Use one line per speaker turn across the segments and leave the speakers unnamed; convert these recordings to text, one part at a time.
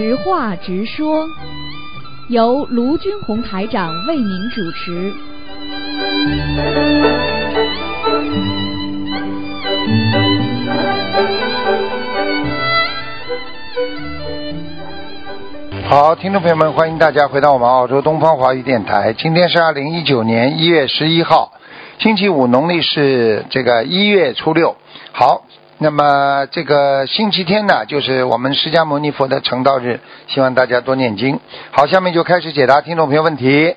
直话直说，由卢军红台长为您主持。
好，听众朋友们，欢迎大家回到我们澳洲东方华语电台。今天是二零一九年一月十一号，星期五，农历是这个一月初六。好，那么这个星期天呢，就是我们释迦牟尼佛的成道日，希望大家多念经。好，下面就开始解答听众朋友问题。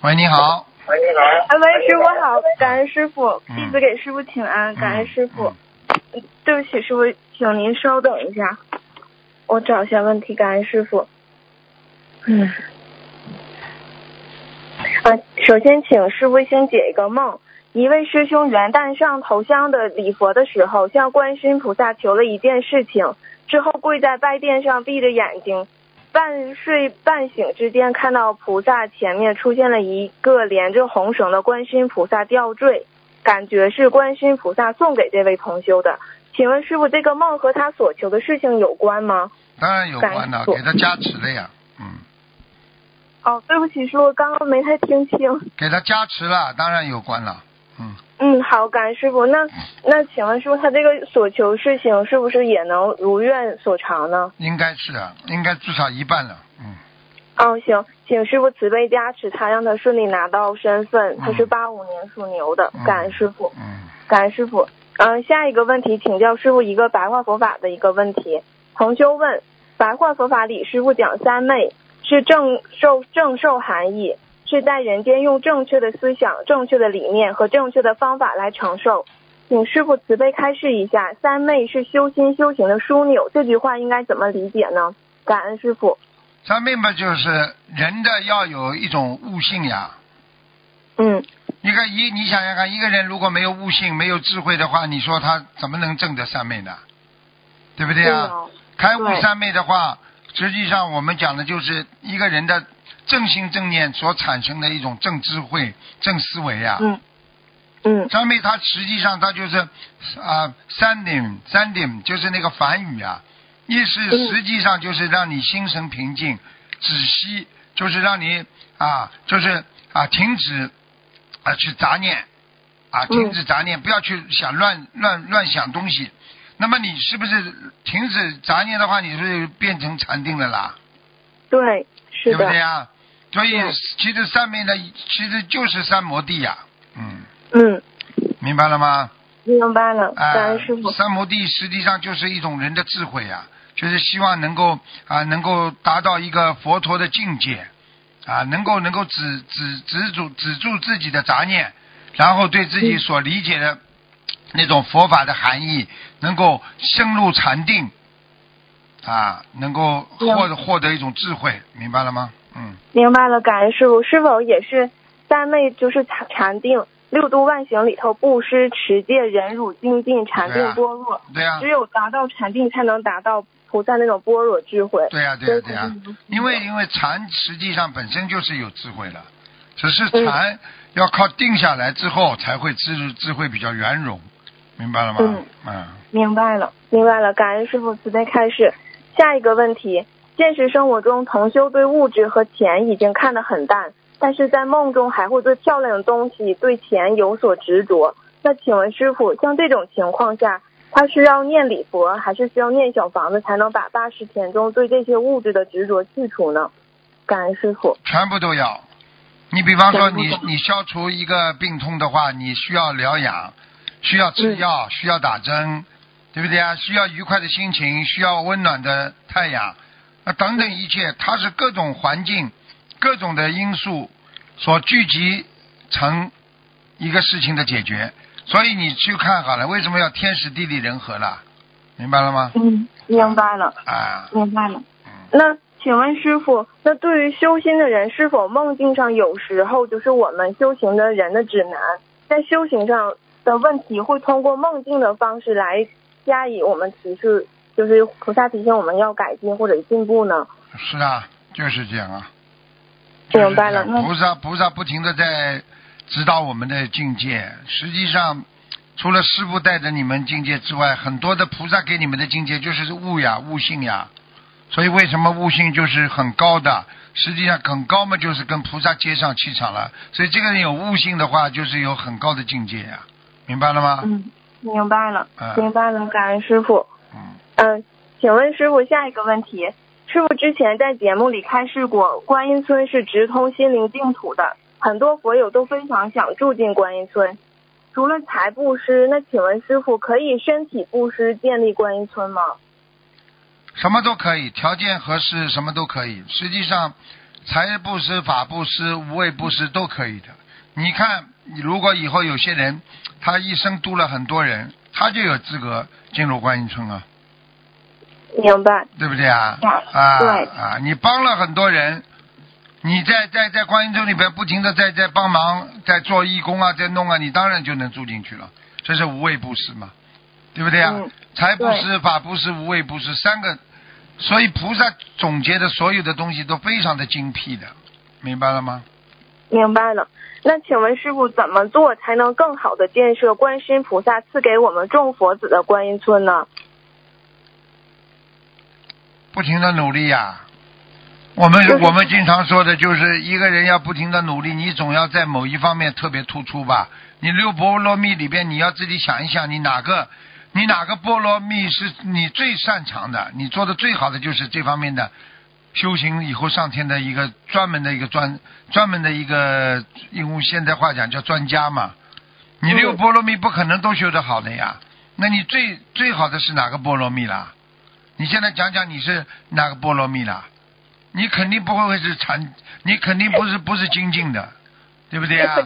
喂，你好。
喂，你好。
啊，喂，师傅好，感恩师傅，
嗯
弟子给师傅请安，感恩师傅。嗯对不起，师傅，请您稍等一下，我找一下问题，感恩师傅。嗯。啊，首先请师傅先解一个梦。一位师兄元旦上头香的礼佛的时候，向观世音菩萨求了一件事情，之后跪在拜殿上闭着眼睛，半睡半醒之间，看到菩萨前面出现了一个连着红绳的观世音菩萨吊坠，感觉是观世音菩萨送给这位同修的。请问师傅，这个梦和他所求的事情有关吗？
当然有关了，给他加持了呀，嗯，
哦，对不起，师傅，刚刚没太听清。
给他加持了，当然有关了，嗯，
嗯，好，感恩师傅。那那请问师傅，他这个所求事情是不是也能如愿所偿呢？
应该是啊，应该至少一半了，嗯，
哦，行，请师傅慈悲加持他，让他顺利拿到身份。他是八五年属牛的，
嗯
感恩师傅，
嗯，
感恩师傅。嗯、下一个问题，请教师傅一个白话佛法的一个问题。同修问：白话佛法里，师傅讲三昧是正受正受含义，是在人间用正确的思想、正确的理念和正确的方法来承受。请师傅慈悲开示一下，三昧是修心修行的枢纽，这句话应该怎么理解呢？感恩师傅。
三昧嘛，就是人的要有一种悟性呀。
嗯
一个一，你想想看，一个人如果没有悟性、没有智慧的话，你说他怎么能证得三昧呢？对不对啊？
哦
开悟三昧的话，实际上我们讲的就是一个人的正心正念所产生的一种正智慧、正思维啊。
嗯嗯
三昧它实际上它就是啊三点三点就是那个梵语啊，意思
嗯
实际上就是让你心神平静、止息，就是让你啊就是啊停止啊去杂念啊停止杂念，不要去想乱乱乱想东西。那么你是不是停止杂念的话，你是变成禅定了啦？
对，是
对不
的。
对呀？所以其实上面的，其实就是三摩地呀、嗯，
嗯，
明白了吗？
明白了，
啊、
感恩师傅。
三摩地实际上就是一种人的智慧呀、就是希望能够啊、能够达到一个佛陀的境界。啊，能够能够止止止住止住自己的杂念，然后对自己
嗯
所理解的那种佛法的含义，能够深入禅定啊，能够获得获得一种智慧，明白了吗？嗯，
明白了，感恩师傅。是否也是三昧就是禅禅定？六度万行里头，布施、持戒、忍辱、精进、禅定般若，
对呀、
只有达到禅定，才能达到菩萨那种般若智慧。
对呀、对呀、对呀、
嗯
因为因为禅实际上本身就是有智慧的，只是
嗯
禅要靠定下来之后才会智智慧比较圆融，明白了吗？
嗯
嗯
明白了，明白了，感恩师傅慈悲开示。下一个问题：现实生活中，同修对物质和钱已经看得很淡，但是在梦中还会对漂亮的东西、对钱有所执着。那请问师傅，像这种情况下，他是要念礼佛，还是需要念小房子，才能把八十田中对这些物质的执着去除呢？感恩师傅。
全部都要。你比方说你你消除一个病痛的话，你需要疗养，需要吃药，需要打针，对不对啊？需要愉快的心情，需要温暖的太阳，啊等等一切，它是各种环境、各种的因素所聚集成一个事情的解决。所以你去看好了，为什么要天时地利人和了？明白了吗？
嗯，明白了，
啊，
明白了。
嗯，
那请问师傅，那对于修心的人，是否梦境上有时候就是我们修行的人的指南，在修行上的问题会通过梦境的方式来加以我们提示，就是菩萨提醒我们要改进或者进步呢？
是啊，就是这样啊。
明白了
菩萨菩萨不停的在指导我们的境界。实际上，除了师傅带着你们境界之外，很多的菩萨给你们的境界就是悟呀、悟性呀，所以为什么悟性就是很高的？实际上很高嘛，就是跟菩萨接上气场了。所以这个人有悟性的话，就是有很高的境界呀、明白了吗？
嗯，明白了，
嗯
明白了，感恩师傅。
嗯，
嗯，请问师傅下一个问题，师傅之前在节目里开示过，观音村是直通心灵净土的，很多佛友都非常想住进观音村。除了财布施，那请问师傅可以身体布施建立观音村吗？
什么都可以，条件合适，什么都可以。实际上，财布施、法布施、无畏布施都可以的。你看，如果以后有些人他一生度了很多人，他就有资格进入观音村啊，
明白。
对不对啊？
对
啊
对
啊！你帮了很多人，你在在在观音村里边不停的在在帮忙，在做义工啊，在弄啊，你当然就能住进去了。这是无畏布施嘛，对不对啊？
嗯
财布施、法布施、无畏布施三个，所以菩萨总结的所有的东西都非常的精辟的，明白了吗？
明白了。那请问师傅怎么做才能更好的建设观世音菩萨赐给我们众佛子的观音村呢？
不停的努力呀、我们
就是
我们经常说的就是一个人要不停的努力，你总要在某一方面特别突出吧。你六波罗蜜里边，你要自己想一想，你哪个你哪个波罗蜜是你最擅长的，你做的最好的就是这方面的修行以后上天的一个专门的一个专专门的一个，用现代话讲叫专家嘛。你六
嗯
波罗蜜不可能都修得好的呀，那你最最好的是哪个波罗蜜啦？你现在讲讲你是哪个菠萝蜜啦？你肯定不会是禅，你肯定不是不是精进的，对不对啊？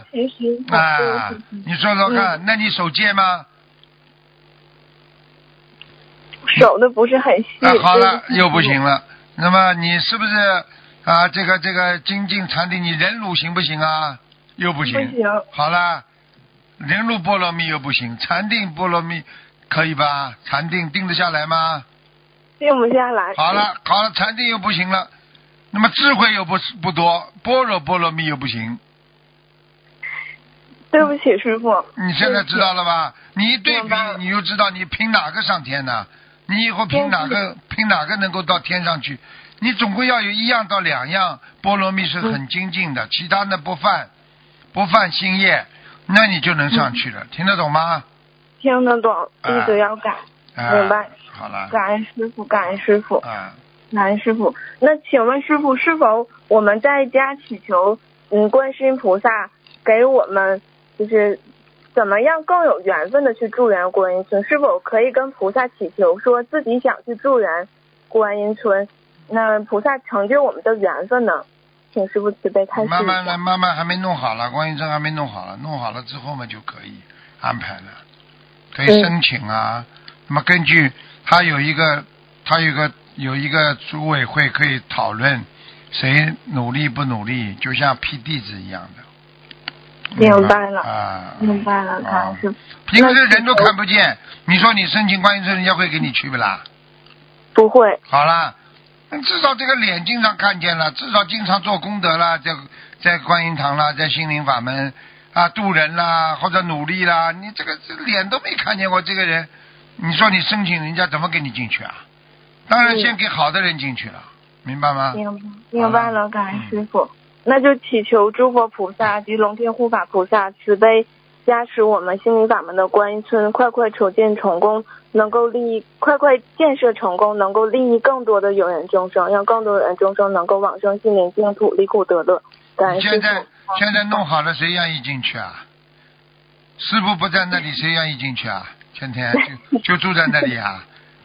啊，你说说看，那你守戒吗？
守的不是很细。
啊，好了，又不行。了。那么你是不是啊？这个这个精进禅定，你忍辱行不行啊？又不行。
不行
好了，忍辱菠萝蜜又不行，禅定菠萝蜜可以吧？禅定定得下来吗？
定不下来。
好了，好了，禅定又不行了，那么智慧又不是不多，般若波罗蜜又不行。
对不起，师傅。
你现在知道了吧？你一对比你就知道你凭哪个上天呢？你以后凭哪个凭哪个能够到天上去？你总归要有一样到两样波罗蜜是很精进的，其他的不犯不犯心业，那你就能上去了。听得懂吗？
听得懂，
啊
一直要改。
啊、
明白。
好了。
感恩师傅，感恩师傅，
啊，
感恩师傅。那请问师傅，是否我们在家祈求，嗯，观世音菩萨给我们，就是怎么样更有缘分的去助缘观音村？是否可以跟菩萨祈求，说自己想去助缘观音村，那菩萨成就我们的缘分呢？请师傅慈悲开示。
慢慢来，慢慢还没弄好了，观音村还没弄好了，弄好了之后嘛就可以安排了，可以申请啊。那么根据他有一个，他有一个有一个组委会可以讨论谁努力不努力，就像批地址一样的。
明白了
啊，
明白了，感
啊
恩师傅。
平时人都看不见，你说你申请观音证，人家会给你去不啦？
不会，
好啦，至少这个脸经常看见了，至少经常做功德啦，在在观音堂啦，在心灵法门啊渡人啦，或者努力啦，你这个这脸都没看见过这个人，你说你申请人家怎么给你进去啊？当然
嗯
先给好的人进去了，明白吗？
明白明白了，感恩师傅。那就祈求诸佛菩萨及龙天护法菩萨慈悲加持我们心灵法门的观音村快快筹建成功，能够利益快快建设成功，能够利益更多的有缘众生，让更多的人众生能够往生心灵净土，离苦得乐。感恩师
现在
傅。
现在弄好了，谁愿意进去啊？师傅不在那里，谁愿意进去啊？天天就 就住在那里啊？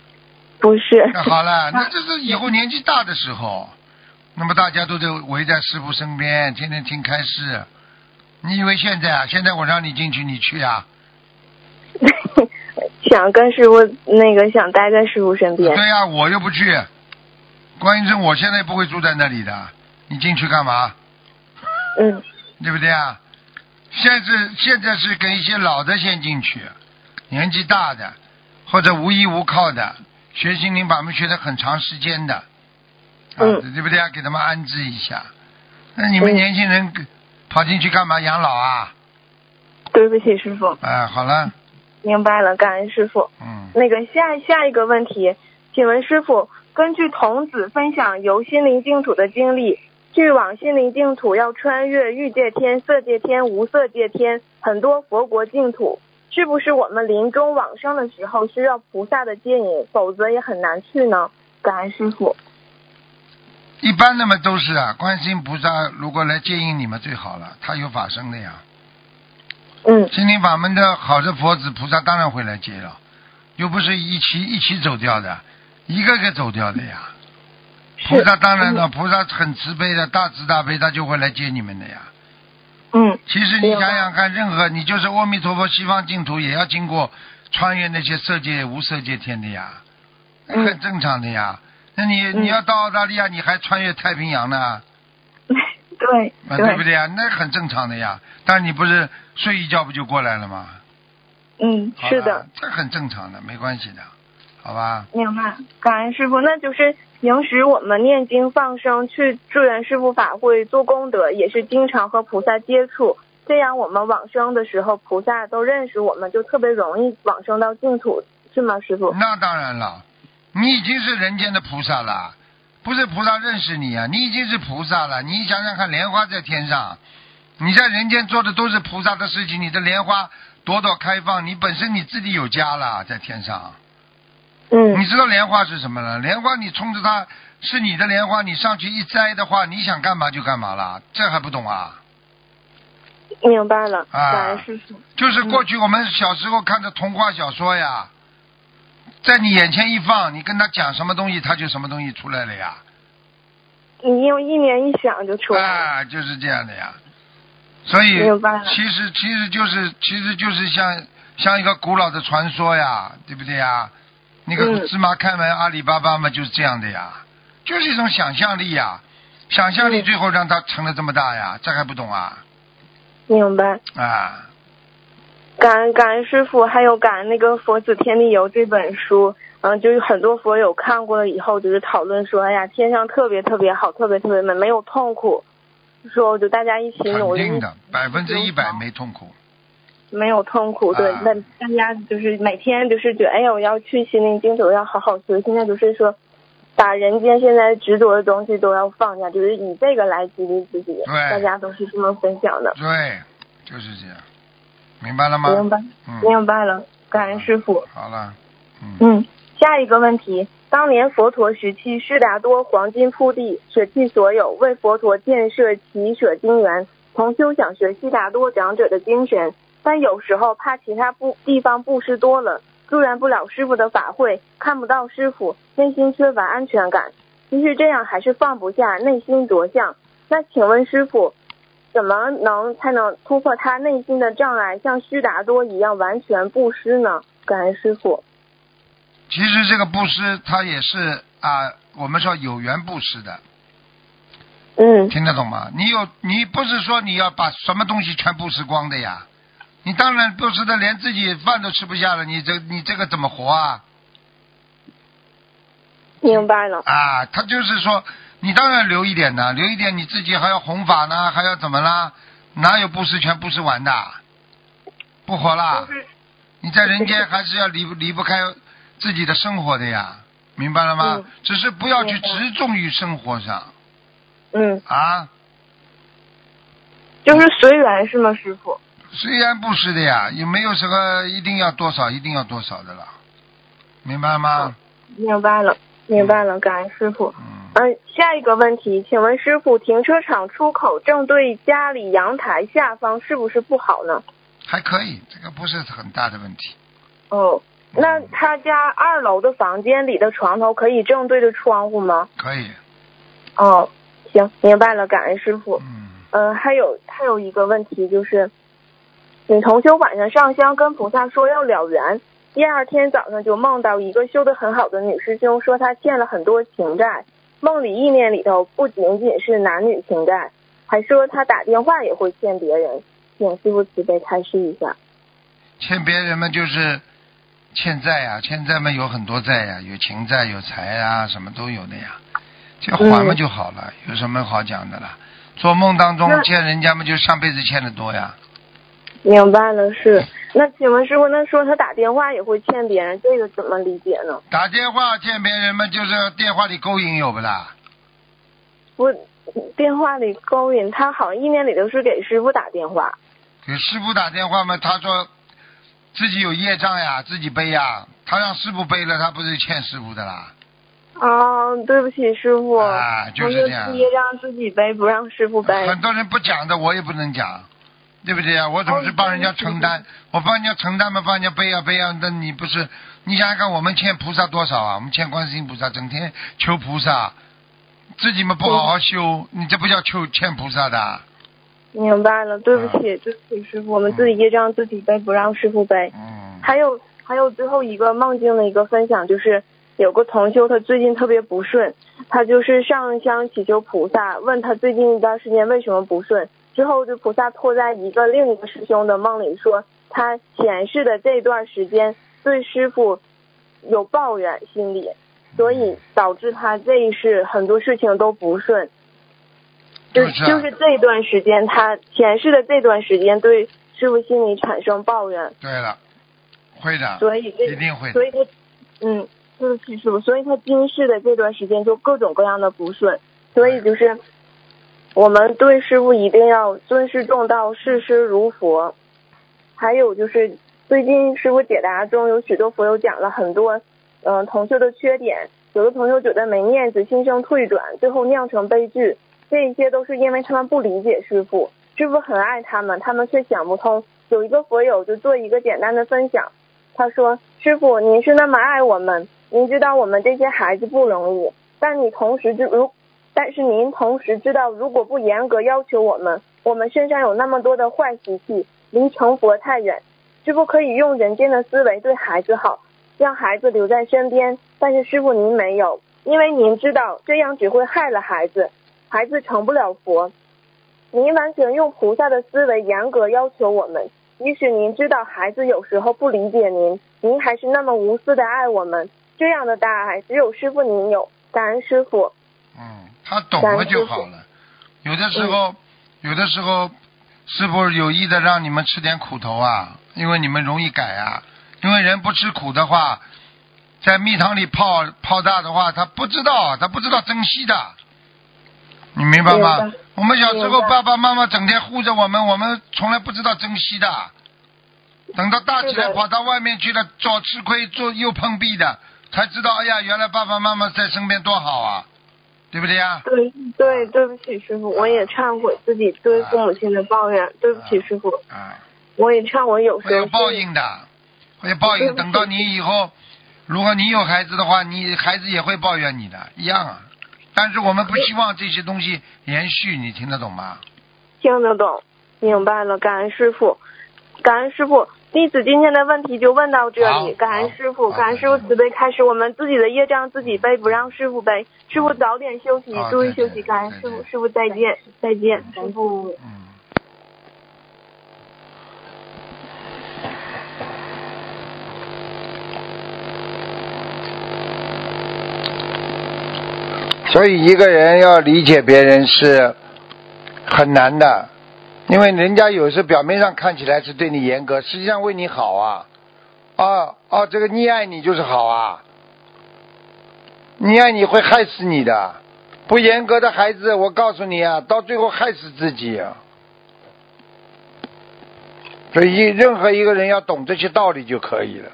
不是，
那好了，那这是以后年纪大的时候，那么大家都得围在师傅身边，天天听开示。你以为现在啊？现在我让你进去，你去啊？
想跟师傅那个想待在师傅身边。
对呀、我又不去。观音镇，我现在不会住在那里的，你进去干嘛？
嗯，
对不对啊？现在现在是跟一些老的先进去，年纪大的或者无依无靠的，学心灵法门学的很长时间的，啊，
嗯
对不对啊？给他们安置一下。那你们
嗯
年轻人跑进去干嘛？养老啊？
对不起，师傅，
哎，好了，
明白了，感恩师傅。
嗯，
那个下下一个问题，请问师傅，根据童子分享游心灵净土的经历，去往心灵净土要穿越欲界天、色界天、无色界天，很多佛国净土。是不是我们临终往生的时候需要菩萨的接引，否则也很难去呢？感恩师傅。
一般的嘛都是啊，观世音菩萨如果来接引你们最好了，他有法身的呀。
嗯
心灵法门的好的佛子菩萨当然会来接了，又不是一起一起走掉的，一个个走掉的呀。
是
菩萨当然了，菩萨很慈悲的，大慈大悲，他就会来接你们的呀。
嗯
其实你想想看，任何你就是阿弥陀佛西方净土，也要经过穿越那些色界、无色界天的呀，
嗯
很正常的呀。那你
嗯
你要到澳大利亚，你还穿越太平洋呢，
对
啊，对不对呀？那很正常的呀。但你不是睡一觉不就过来了吗？
嗯是的，，
这很正常的，没关系的，好吧？
明白。感恩师傅，那就是平时我们念经放生，去助缘师傅法会做功德，也是经常和菩萨接触。这样我们往生的时候，菩萨都认识我们，就特别容易往生到净土，是吗，师傅？
那当然了，你已经是人间的菩萨了，不是菩萨认识你啊，你已经是菩萨了。你想想看，莲花在天上，你在人间做的都是菩萨的事情，你的莲花朵朵开放，你本身你自己有家了，在天上。
嗯
你知道莲花是什么了？莲花你冲着它是你的莲花，你上去一摘的话，你想干嘛就干嘛了，这还不懂啊？
明白了，
啊。就是过去我们小时候看的童话小说呀，在你眼前一放，你跟他讲什么东西，他就什么东西出来了呀。
你用意念一想就出来了。
啊，就是这样的呀。所以其实其实就是其实就是像像一个古老的传说呀，对不对呀？那个
嗯。
芝麻开门阿里巴巴嘛，就是这样的呀，就是一种想象力呀，想象力
嗯
最后让他成了这么大呀，这还不懂啊？
明白。
啊，
感恩感恩师傅，还有感恩那个《佛子天地游》这本书，嗯，就是很多佛友看过了以后，就是讨论说，哎呀，天上特别特别好，特别特别美，没有痛苦，说就大家一起努力，
肯定的，百分之一百没痛苦。
没有痛苦，对，
啊。
那、大家就是每天就是觉得，哎呀，我要去心灵净土，要好好学，现在就是说，把人间现在执着的东西都要放下，就是以这个来激励自己，
对。
大家都是这么分享的，
对，就是这样，明白了吗？
明白，
嗯，
明白了，感恩师傅。
好了，嗯，
嗯，下一个问题，当年佛陀时期，悉达多黄金铺地，舍弃所有，为佛陀建设奇舍金园，同修想学悉达多长者的精神，但有时候怕其他布地方布施多了，助缘不了师傅的法会，看不到师傅，内心缺乏安全感。即使这样，还是放不下，内心着相。那请问师傅，怎么能才能突破他内心的障碍，像须达多一样完全布施呢？感恩师傅。
其实这个布施它也是啊，我们说有缘布施的，
嗯
听得懂吗？你有你不是说你要把什么东西全布施光的呀？你当然布施的连自己饭都吃不下了，你这你这个怎么活啊？
明白了，
啊，他就是说，你当然留一点呢，留一点你自己还要弘法呢，还要怎么啦？哪有布施全布施完的？不活啦！你在人间还是要离不离不开自己的生活的呀，明白了吗？
嗯
只是不要去执重于生活上
嗯，
啊。
就是随缘是吗，师傅？
虽然不是的呀，也没有什么一定要多少，一定要多少的了，明白了吗？
明白了，明白了，感恩师傅。
嗯，
嗯，下一个问题，请问师傅，停车场出口正对家里阳台下方是不是不好呢？
还可以，这个不是很大的问题。
哦，那他家二楼的房间里的床头可以正对着窗户吗？
可以，
哦，行，明白了，感恩师傅。
嗯，
呃，还有还有一个问题就是，你同修晚上上香跟菩萨说要了缘，第二天早上就梦到一个修得很好的女师兄说她欠了很多情债，梦里意念里头不仅仅是男女情债，还说她打电话也会欠别人，请师傅慈悲开示一下。
欠别人嘛就是欠债呀、欠债嘛有很多债呀、有情债有财啊，什么都有的呀，就还嘛就好了，有什么好讲的啦？做梦当中欠人家嘛，就上辈子欠的多呀。
明白了，是。那请问师傅，那说他打电话也会欠别人，这个怎么理解呢？
打电话欠别人嘛，就是电话里勾引有不啦？
不，电话里勾引他，好像意念里都是给师傅打电话。
给师傅打电话嘛，他说自己有业障呀，自己背呀，他让师傅背了，他不是欠师傅的啦？
哦，对不起，师傅，
啊就是这样
业障自己背，不让师傅背。
很多人不讲的，我也不能讲，对不对啊？我总是帮人家承担，我帮人家承担嘛，帮人家背啊背啊。那你不是，你想想看，我们欠菩萨多少啊？我们欠观世音菩萨，整天求菩萨，自己嘛不好好修，你这不叫求欠菩萨的。
明白了，对不起，对不起，师傅，我们自己业障自己背，不让师傅背。
嗯，
还有还有最后一个梦境的一个分享，就是有个同修他最近特别不顺，他就是上香祈求菩萨，问他最近一段时间为什么不顺，之后就菩萨托在一个另一个师兄的梦里说，他前世的这段时间对师傅有抱怨心理，所以导致他这一世很多事情都不顺。就
就是啊
就是这段时间，他前世的这段时间对师傅心里产生抱怨，
对了，会的，
所以这
一定会的
所以他，嗯，对不起师傅，所以他今世的这段时间就各种各样的不顺，所以就是我们对师傅一定要尊师重道，视师如佛。还有就是最近师傅解答中有许多佛友讲了很多，嗯、同修的缺点，有的同修觉得没面子，心生退转，最后酿成悲剧，这一些都是因为他们不理解师傅，师傅很爱他们，他们却想不通。有一个佛友就做一个简单的分享，他说：“师傅，您是那么爱我们，您知道我们这些孩子不容易，但你同时就如，但是您同时知道，如果不严格要求我们，我们身上有那么多的坏习气，离成佛太远。师傅可以用人间的思维对孩子好，让孩子留在身边。但是师傅您没有，因为您知道这样只会害了孩子，孩子成不了佛。您完全用菩萨的思维严格要求我们，即使您知道孩子有时候不理解您，您还是那么无私的爱我们。这样的大爱只有师傅您有，感恩师傅。
嗯，他懂了就好了。有的时候，有的时候，师傅有意的让你们吃点苦头啊，因为你们容易改啊。因为人不吃苦的话，在蜜糖里泡泡大的话，他不知道，他不知道珍惜的。你明白吗？我们小时候爸爸妈妈整天护着我们，我们从来不知道珍惜的。等到大起来跑到外面去了，左吃亏，左又碰壁的，才知道，哎呀，原来爸爸妈妈在身边多好啊，对不对呀？
对对，对不起师傅，我也忏悔自己对父母亲的抱怨，对不起师傅，
啊，
我也忏悔有时
会有报应的，会有报应。等到你以后，如果你有孩子的话，你孩子也会抱怨你的，一样啊。但是我们不希望这些东西延续，你听得懂吗？
听得懂，明白了，感恩师傅，感恩师傅。弟子今天的问题就问到这里，感恩师傅，感恩师傅慈悲开始，我们自己的业障自己背，不让师傅背。师傅早点休息，注意休息，感恩师傅，师傅再见，再见，师傅。
嗯。所以一个人要理解别人是很难的，因为人家有时表面上看起来是对你严格，实际上为你好啊。哦哦，这个溺爱你就是好啊，溺爱你会害死你的。不严格的孩子，我告诉你啊，到最后害死自己啊。所以任何一个人要懂这些道理就可以了。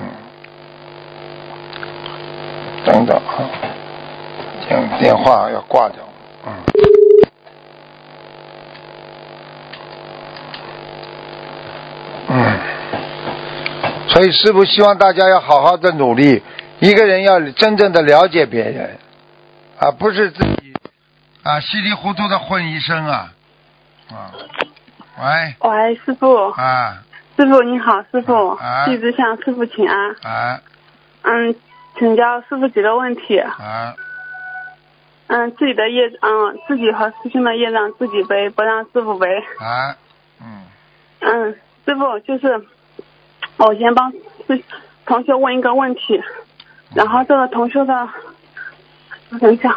嗯，等等啊，电电话要挂掉。嗯，所以师傅希望大家要好好的努力，一个人要真正的了解别人，啊，不是自己啊稀里糊涂的混一生啊，啊，喂，
喂，师傅，
啊。
师傅你好，师傅
啊，
弟子向师傅请安。
啊。
嗯，请教师傅几个问题。
啊，
嗯，自己的业，嗯，自己和师兄的业障自己背，不让师傅背。
啊，嗯，
嗯，师傅就是，我先帮师同学问一个问题，然后这个同学的，等一下，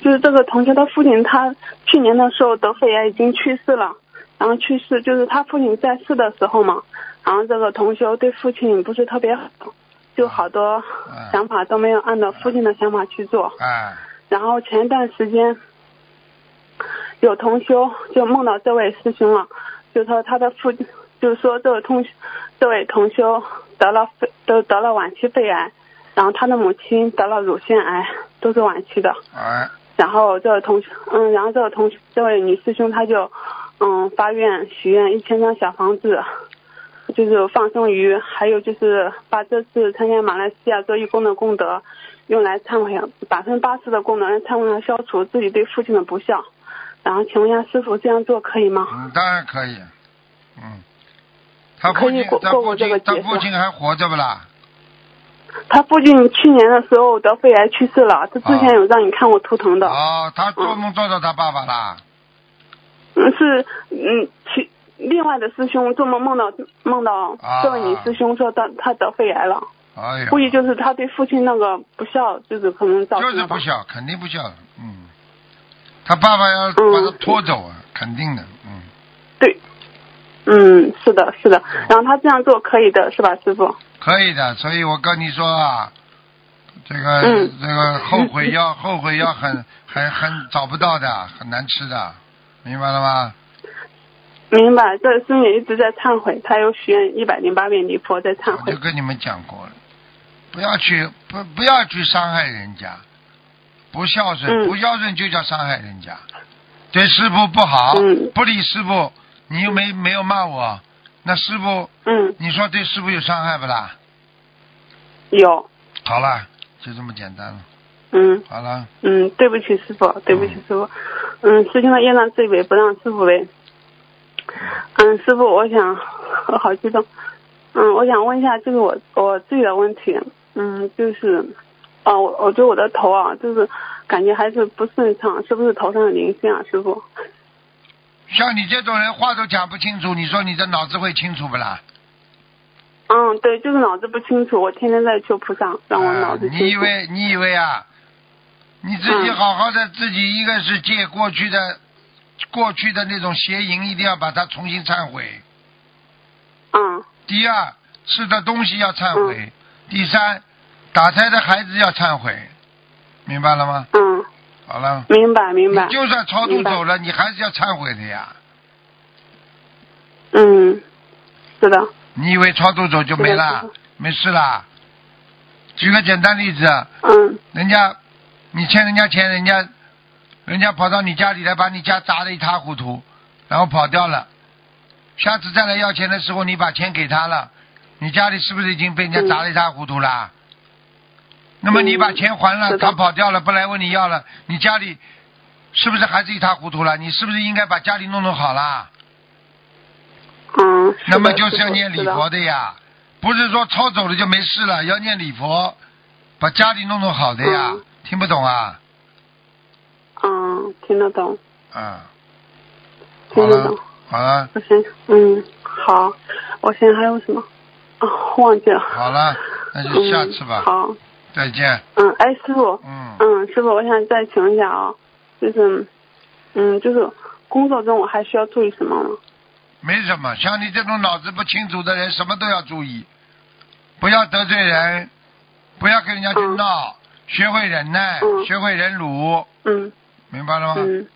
就是这个同学的父亲，他去年的时候得肺癌已经去世了，然后去世，就是他父亲在世的时候嘛，然后这个同学对父亲不是特别好，就好多
嗯。
想法都没有按照父亲的想法去做。
哎，
然后前一段时间有同修就梦到这位师兄了，就说他的父亲，就是说这位同这位同修得了肺都得了晚期肺癌，然后他的母亲得了乳腺癌，都是晚期的。
哎，
然后这位同嗯，然后这位同这位女师兄她就嗯发愿许愿一千张小房子，就是放生鱼，还有就是把这次参加马来西亚做义工的功德用来忏悔，百分之八十的功能来忏悔和消除自己对父亲的不孝。然后请问一下师傅，这样做可以吗？
嗯，当然可以，嗯，他父亲他父
这个节
亲他父亲还活着不啦？
他父亲去年的时候得肺癌去世了，他之前有让你看过图腾的。
哦，他做梦做到他爸爸啦？
嗯，是嗯，其另外的师兄做梦梦到梦到
啊
这位女师兄说他他得肺癌了，
哎呀，
估计就是他对父亲那个不孝，就是可能造
就。是不孝，肯定不孝，嗯，他爸爸要把他拖走啊，肯定的，嗯，
对，嗯，是的，是的。然后他这样做可以的，是吧，师傅？
可以的，所以我跟你说啊，这个、
嗯
这个后悔药 后悔药很很很找不到的，很难吃的，明白了吗？
明白。这师兄也一直在忏悔，她有许愿一百零八遍离佛在忏悔
我就。跟你们讲过了，不要去不不要去伤害人家，不孝顺，
嗯
不孝顺就叫伤害人家，对师傅不好，
嗯
不理师傅，你又没没有骂我，那师傅
嗯，
你说对师傅有伤害不啦？
有。
好了，就这么简单了，
嗯
好了，
嗯，对不起师傅，对不起师傅。嗯，师兄的业障自己背，不让师傅背。嗯，师傅，我想，我 好激动。嗯，我想问一下，就是我我自己的问题。嗯，就是，哦，我我觉得我的头啊，就是感觉还是不顺畅，是不是头上有灵性啊，师傅？
像你这种人话都讲不清楚，你说你的脑子会清楚不啦？
嗯，对，就是脑子不清楚，我天天在求菩萨，让我脑子清楚。
啊你以为你以为啊？你自己
嗯
好好的，自己一个是借过去的过去的那种邪淫，一定要把它重新忏悔。
嗯
第二，吃的东西要忏悔。第三，打胎的孩子要忏悔，明白了吗？
嗯，
好了，
明白明白
你。就算超度走了，你还是要忏悔的呀。
嗯，是的。
你以为超度走就没
是
了？没事啦。举个简单例子，
嗯
人家你欠人家钱，人家人家跑到你家里来，把你家砸得一塌糊涂，然后跑掉了。下次再来要钱的时候，你把钱给他了，你家里是不是已经被人家砸得一塌糊涂啦？那么你把钱还了，他跑掉了，不来问你要了，你家里是不是还是一塌糊涂了？你是不是应该把家里弄弄好啦？
嗯。
那么就是要念礼佛的呀，不是说抄走了就没事了，要念礼佛，把家里弄弄好的呀。
嗯
听不懂啊？
嗯，听得懂，
嗯，好了
听得懂。，
好了，
不行，嗯，好，我现在还有什么？啊，忘记了。
好了，那就下次吧
嗯、。好，
再见。
嗯，哎，师傅，
嗯，
嗯，师傅，我想再请问一下啊，就是，嗯，就是工作中我还需要注意什么吗？
没什么，像你这种脑子不清楚的人，什么都要注意，不要得罪人，不要跟人家去
嗯。
闹，学会忍耐，
嗯。
学会忍辱，
嗯。
明白了吗？
嗯，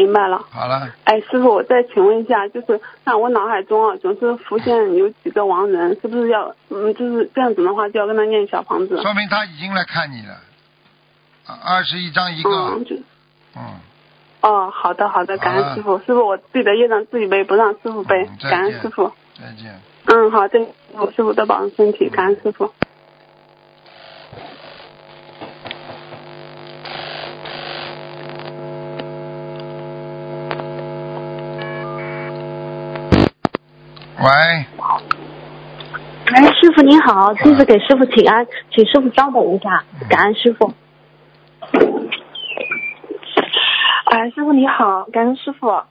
明白了。
好了，
哎，师傅，我再请问一下，就是像我脑海中啊，总是浮现有几个亡人，是不是要，嗯，就是这样子的话，就要跟他念小房子？
说明他已经来看你了，二十一张一个，
嗯，就
嗯，
哦，好的好的，感恩师傅，师傅我自己的业障自己背，不让师傅背感恩师傅。
再见。
嗯，好，对，我师傅多保重身体，感恩师傅。
喂，
哎，师傅您好，弟子给师傅请安，请师傅稍等一下，感恩师傅。哎，师傅你好，感恩师傅。
啊，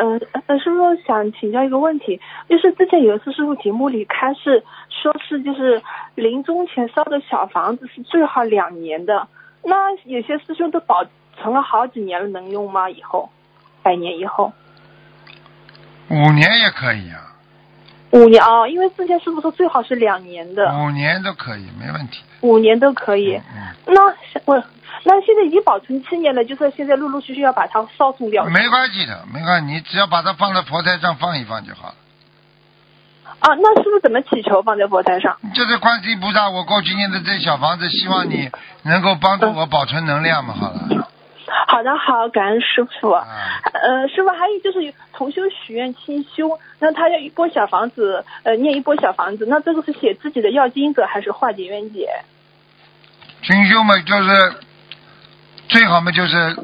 嗯呃，师傅想请教一个问题，就是之前有一次师傅节目里开示说是就是临终前烧的小房子是最好两年的，那有些师兄都保存了好几年了，能用吗？以后百年以后？
五年也可以啊，
五年哦，因为之前师傅说最好是两年的，
五年都可以，没问题。
五年都可以。
嗯，
那我那现在已经保存七年了，就是现在陆陆续续要把它烧送掉。
没关系的，没关系，你只要把它放在佛台上放一放就好了。
啊，那师傅怎么祈求放在佛台上？
就是观世音菩萨，我过去念的这小房子，希望你能够帮助我保存能量嘛。好了，
好的，好，感恩师傅。
啊，
呃，师傅还有就是同修许愿清修，那他要一波小房子，呃，念一波小房子，那这个是写自己的要经者还是化解冤结？
清修嘛，就是最好嘛，就是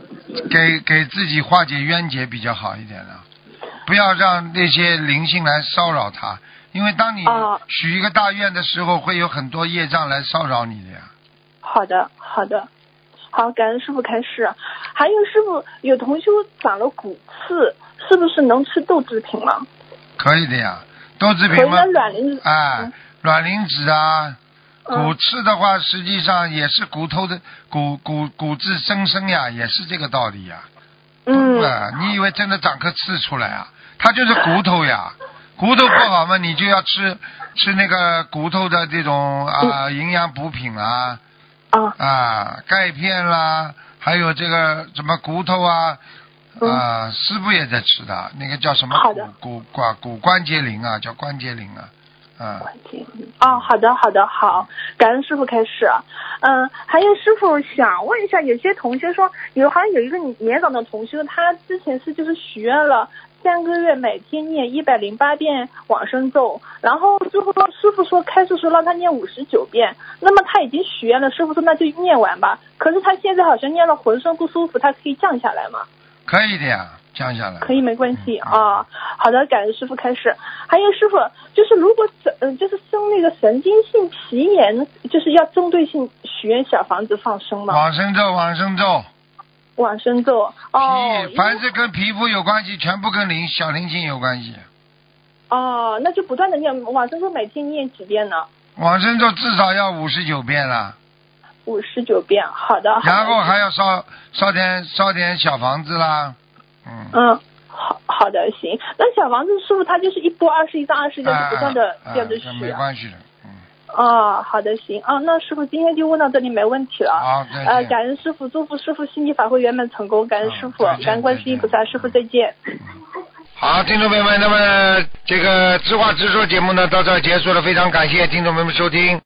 给给自己化解冤结比较好一点的，不要让那些灵性来骚扰他，因为当你
哦
许一个大愿的时候，会有很多业障来骚扰你的呀。
好的，好的，好，感恩师傅开示。还有师傅，有同修长了骨刺，是不是能吃豆制品吗？
可以的呀，豆制品哎
嗯，
卵磷脂啊，骨
嗯
刺的话，实际上也是骨头的骨骨骨质增生呀，也是这个道理呀。
嗯
啊，你以为真的长颗刺出来啊？它就是骨头呀，骨头不好嘛，你就要吃吃那个骨头的这种啊营养补品啊
啊
啊钙片啦，还有这个什么骨头啊啊，师傅也在吃的，那个叫什么骨骨关骨关节灵啊，叫关节灵啊，啊。
哦，好的，好的，好，感恩师傅开始。嗯，还有师傅想问一下，有些同学说有好像有一个年长的同学，他之前是就是许愿了三个月每天念一百零八遍往生咒，然后师傅说师傅说开始说让他念五十九遍，那么他已经许愿了，师傅说那就念完吧。可是他现在好像念了浑身不舒服，他可以降下来吗？
可以的呀，降下来。
可以，没关系
嗯
啊。好的，感恩师傅开始。还有师傅，就是如果生嗯、就是生那个神经性皮炎，就是要针对性许愿小房子放生吗？
往生咒，往生咒，
往生咒哦，
凡是跟皮肤有关系，全部跟灵小灵性有关系。
哦，那就不断的念往生咒，每天念几遍呢？
往生咒至少要五十九遍了，
五十九遍。好的，
然后还要烧烧点烧点小房子啦，嗯，
嗯。好好的，行。那小房子师傅他就是一波二十一张二十一张，就不断的
啊
这样子
啊没。关系的，嗯，
哦，好的，行啊。那师傅今天就问到这里，没问题了。
好，再
呃，
见。
感恩师傅，祝福师傅心理法会圆满成功，感恩师傅，感恩观世音菩萨，师傅再见。
好，听众朋友们，那么这个知话直说节目呢到这儿结束了，非常感谢听众朋友们收听。